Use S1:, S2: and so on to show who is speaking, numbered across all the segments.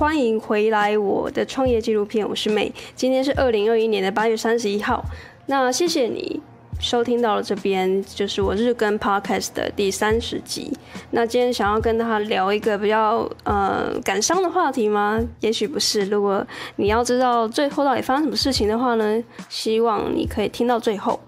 S1: 欢迎回来我的创业纪录片，我是 May。今天是二零二一年的八月三十一号。那谢谢你收听到了这边，就是我日更 Podcast 的第三十集。那今天想要跟他聊一个比较呃感伤的话题吗？也许不是。如果你要知道最后到底发生什么事情的话呢，希望你可以听到最后。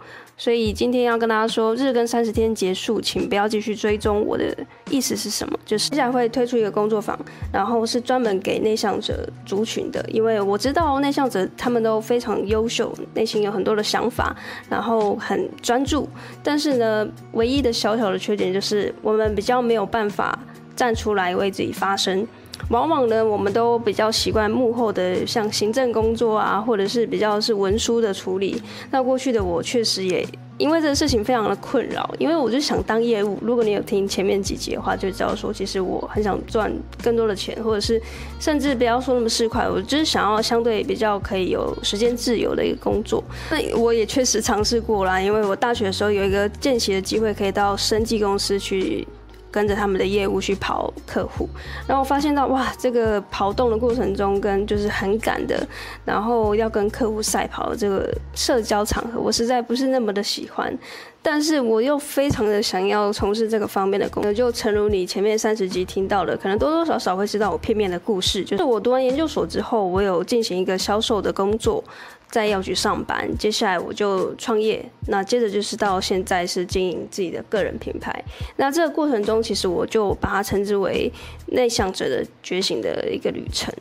S1: 所以今天要跟大家说，日更三十天结束，请不要继续追踪。我的意思是什么？就是接下来会推出一个工作坊，然后是专门给内向者族群的。因为我知道内向者他们都非常优秀，内心有很多的想法，然后很专注。但是呢，唯一的小小的缺点就是我们比较没有办法站出来为自己发声。往往呢，我们都比较习惯幕后的，像行政工作啊，或者是比较是文书的处理。那过去的我确实也因为这个事情非常的困扰，因为我就想当业务。如果你有听前面几集的话，就知道说，其实我很想赚更多的钱，或者是甚至不要说那么市侩，我就是想要相对比较可以有时间自由的一个工作。那我也确实尝试过啦，因为我大学的时候有一个见习的机会，可以到生技公司去。跟着他们的业务去跑客户，然后我发现到哇，这个跑动的过程中跟就是很赶的，然后要跟客户赛跑的这个社交场合，我实在不是那么的喜欢。但是我又非常的想要从事这个方面的工作，就诚如你前面三十集听到的，可能多多少少会知道我片面的故事。就是我读完研究所之后，我有进行一个销售的工作，在药局上班，接下来我就创业，那接着就是到现在是经营自己的个人品牌。那这个过程中，其实我就把它称之为内向者的觉醒的一个旅程。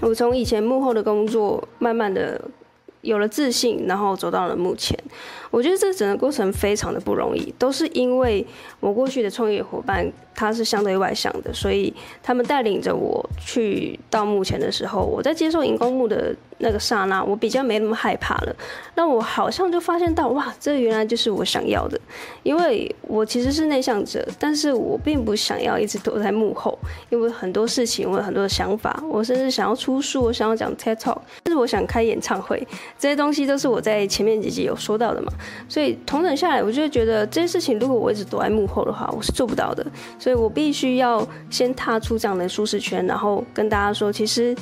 S1: 我从以前幕后的工作，慢慢的。有了自信，然后走到了目前。我觉得这整个过程非常的不容易，都是因为我过去的创业伙伴他是相对外向的，所以他们带领着我去到目前的时候，我在接受荧光幕的那个刹那，我比较没那么害怕了。那我好像就发现到，哇，这原来就是我想要的。因为我其实是内向者，但是我并不想要一直躲在幕后，因为很多事情，我有很多的想法，我甚至想要出书，我想要讲 TED Talk，但是我想开演唱会。这些东西都是我在前面几集有说到的嘛，所以同等下来，我就会觉得这些事情如果我一直躲在幕后的话，我是做不到的，所以我必须要先踏出这样的舒适圈，然后跟大家说，其实。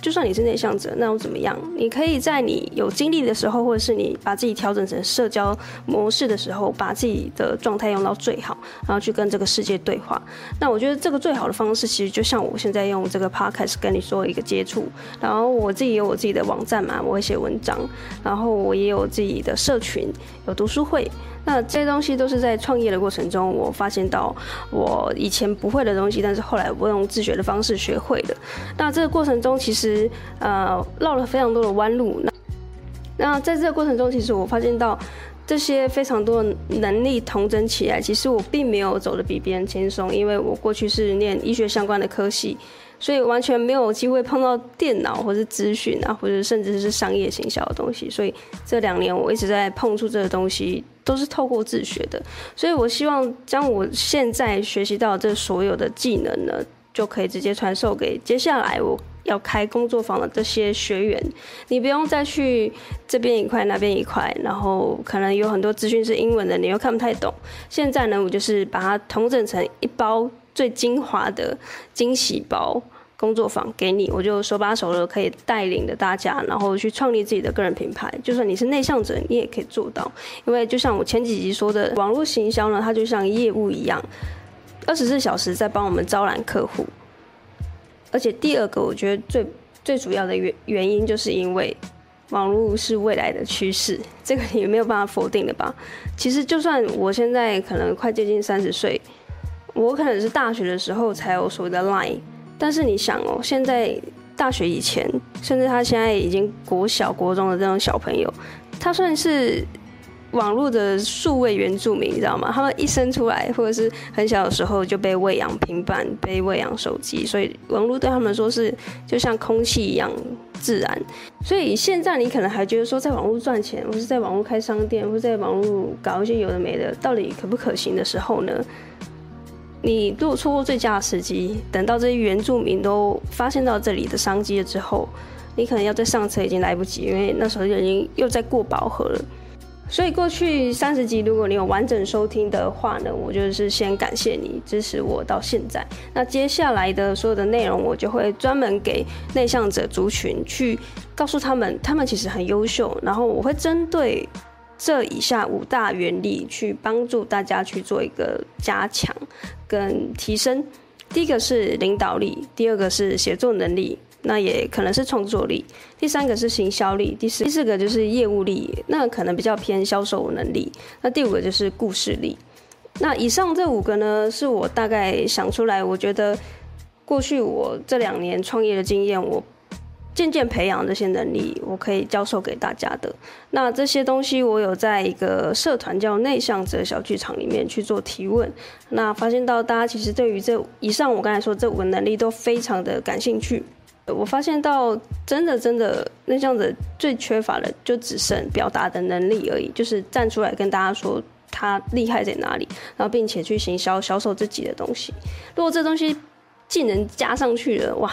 S1: 就算你是内向者，那又怎么样？你可以在你有精力的时候，或者是你把自己调整成社交模式的时候，把自己的状态用到最好，然后去跟这个世界对话。那我觉得这个最好的方式，其实就像我现在用这个 podcast 跟你说一个接触。然后我自己有我自己的网站嘛，我会写文章，然后我也有自己的社群，有读书会。那这些东西都是在创业的过程中，我发现到我以前不会的东西，但是后来我用自学的方式学会的。那这个过程中，其实呃绕了非常多的弯路。那那在这个过程中，其实我发现到这些非常多的能力同整起来，其实我并没有走得比别人轻松，因为我过去是念医学相关的科系。所以完全没有机会碰到电脑，或是资讯啊，或者甚至是商业行销的东西。所以这两年我一直在碰触这个东西，都是透过自学的。所以我希望将我现在学习到这所有的技能呢，就可以直接传授给接下来我要开工作坊的这些学员。你不用再去这边一块那边一块，然后可能有很多资讯是英文的，你又看不太懂。现在呢，我就是把它统整成一包。最精华的惊喜包工作坊给你，我就手把手的可以带领着大家，然后去创立自己的个人品牌。就算你是内向者，你也可以做到。因为就像我前几集说的，网络行销呢，它就像业务一样，二十四小时在帮我们招揽客户。而且第二个，我觉得最最主要的原原因，就是因为网络是未来的趋势，这个也没有办法否定的吧。其实就算我现在可能快接近三十岁。我可能是大学的时候才有所谓的 Line，但是你想哦，现在大学以前，甚至他现在已经国小、国中的这种小朋友，他算是网络的数位原住民，你知道吗？他们一生出来，或者是很小的时候就被喂养平板、被喂养手机，所以网络对他们说是就像空气一样自然。所以现在你可能还觉得说，在网络赚钱，或是在网络开商店，或是在网络搞一些有的没的，到底可不可行的时候呢？你如果错过最佳的时机，等到这些原住民都发现到这里的商机了之后，你可能要再上车已经来不及，因为那时候已经又在过饱和了。所以过去三十集，如果你有完整收听的话呢，我就是先感谢你支持我到现在。那接下来的所有的内容，我就会专门给内向者族群去告诉他们，他们其实很优秀。然后我会针对这以下五大原理去帮助大家去做一个加强跟提升。第一个是领导力，第二个是协作能力。那也可能是创作力，第三个是行销力，第四第四个就是业务力，那可能比较偏销售能力。那第五个就是故事力。那以上这五个呢，是我大概想出来，我觉得过去我这两年创业的经验，我渐渐培养这些能力，我可以教授给大家的。那这些东西我有在一个社团叫内向者小剧场里面去做提问，那发现到大家其实对于这以上我刚才说这五个能力都非常的感兴趣。我发现到真的真的内向者最缺乏的就只剩表达的能力而已，就是站出来跟大家说他厉害在哪里，然后并且去行销销售自己的东西。如果这东西技能加上去了，哇！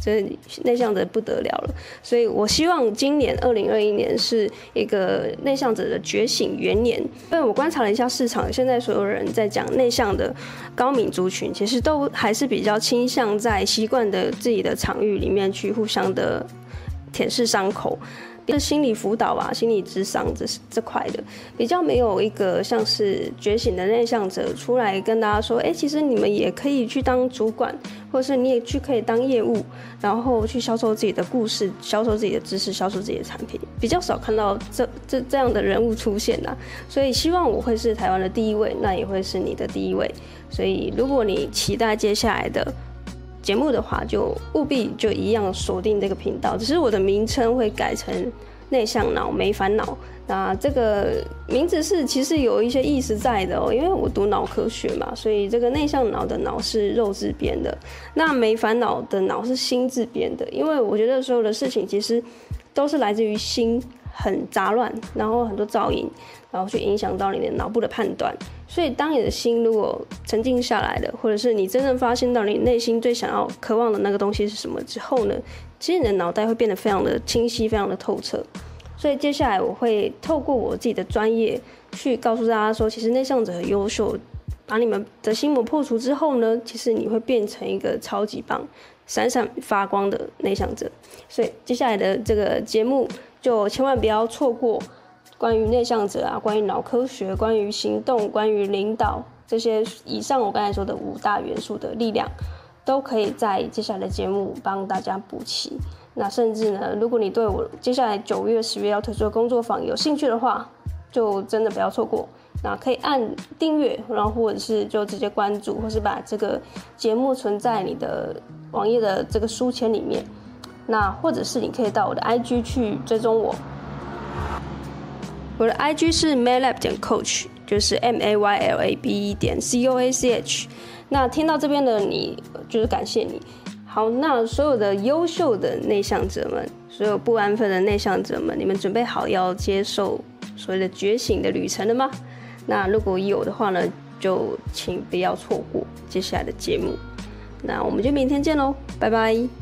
S1: 所以内向的不得了了，所以我希望今年二零二一年是一个内向者的觉醒元年。因为我观察了一下市场，现在所有人在讲内向的高敏族群，其实都还是比较倾向在习惯的自己的场域里面去互相的舔舐伤口。是心理辅导啊，心理智商这这块的，比较没有一个像是觉醒的内向者出来跟大家说，哎、其实你们也可以去当主管，或是你也去可以当业务，然后去销售自己的故事，销售自己的知识，销售自己的产品，比较少看到这这这样的人物出现呐。所以希望我会是台湾的第一位，那也会是你的第一位。所以如果你期待接下来的。节目的话，就务必就一样锁定这个频道，只是我的名称会改成内向脑没烦恼。那这个名字是其实有一些意思在的哦，因为我读脑科学嘛，所以这个内向脑的脑是肉字边的，那没烦恼的脑是心字边的，因为我觉得所有的事情其实都是来自于心。很杂乱，然后很多噪音，然后去影响到你的脑部的判断。所以，当你的心如果沉静下来了，或者是你真正发现到你内心最想要、渴望的那个东西是什么之后呢，其实你的脑袋会变得非常的清晰、非常的透彻。所以，接下来我会透过我自己的专业去告诉大家说，其实内向者很优秀，把你们的心魔破除之后呢，其实你会变成一个超级棒、闪闪发光的内向者。所以，接下来的这个节目。就千万不要错过关于内向者啊，关于脑科学，关于行动，关于领导这些以上我刚才说的五大元素的力量，都可以在接下来的节目帮大家补齐。那甚至呢，如果你对我接下来九月、十月要推出的工作坊有兴趣的话，就真的不要错过。那可以按订阅，然后或者是就直接关注，或是把这个节目存在你的网页的这个书签里面。那或者是你可以到我的 IG 去追踪我，我的 IG 是 maylab 点 coach，就是 M A Y L A B E 点 C O A C H。那听到这边的你，就是感谢你。好，那所有的优秀的内向者们，所有不安分的内向者们，你们准备好要接受所谓的觉醒的旅程了吗？那如果有的话呢，就请不要错过接下来的节目。那我们就明天见喽，拜拜。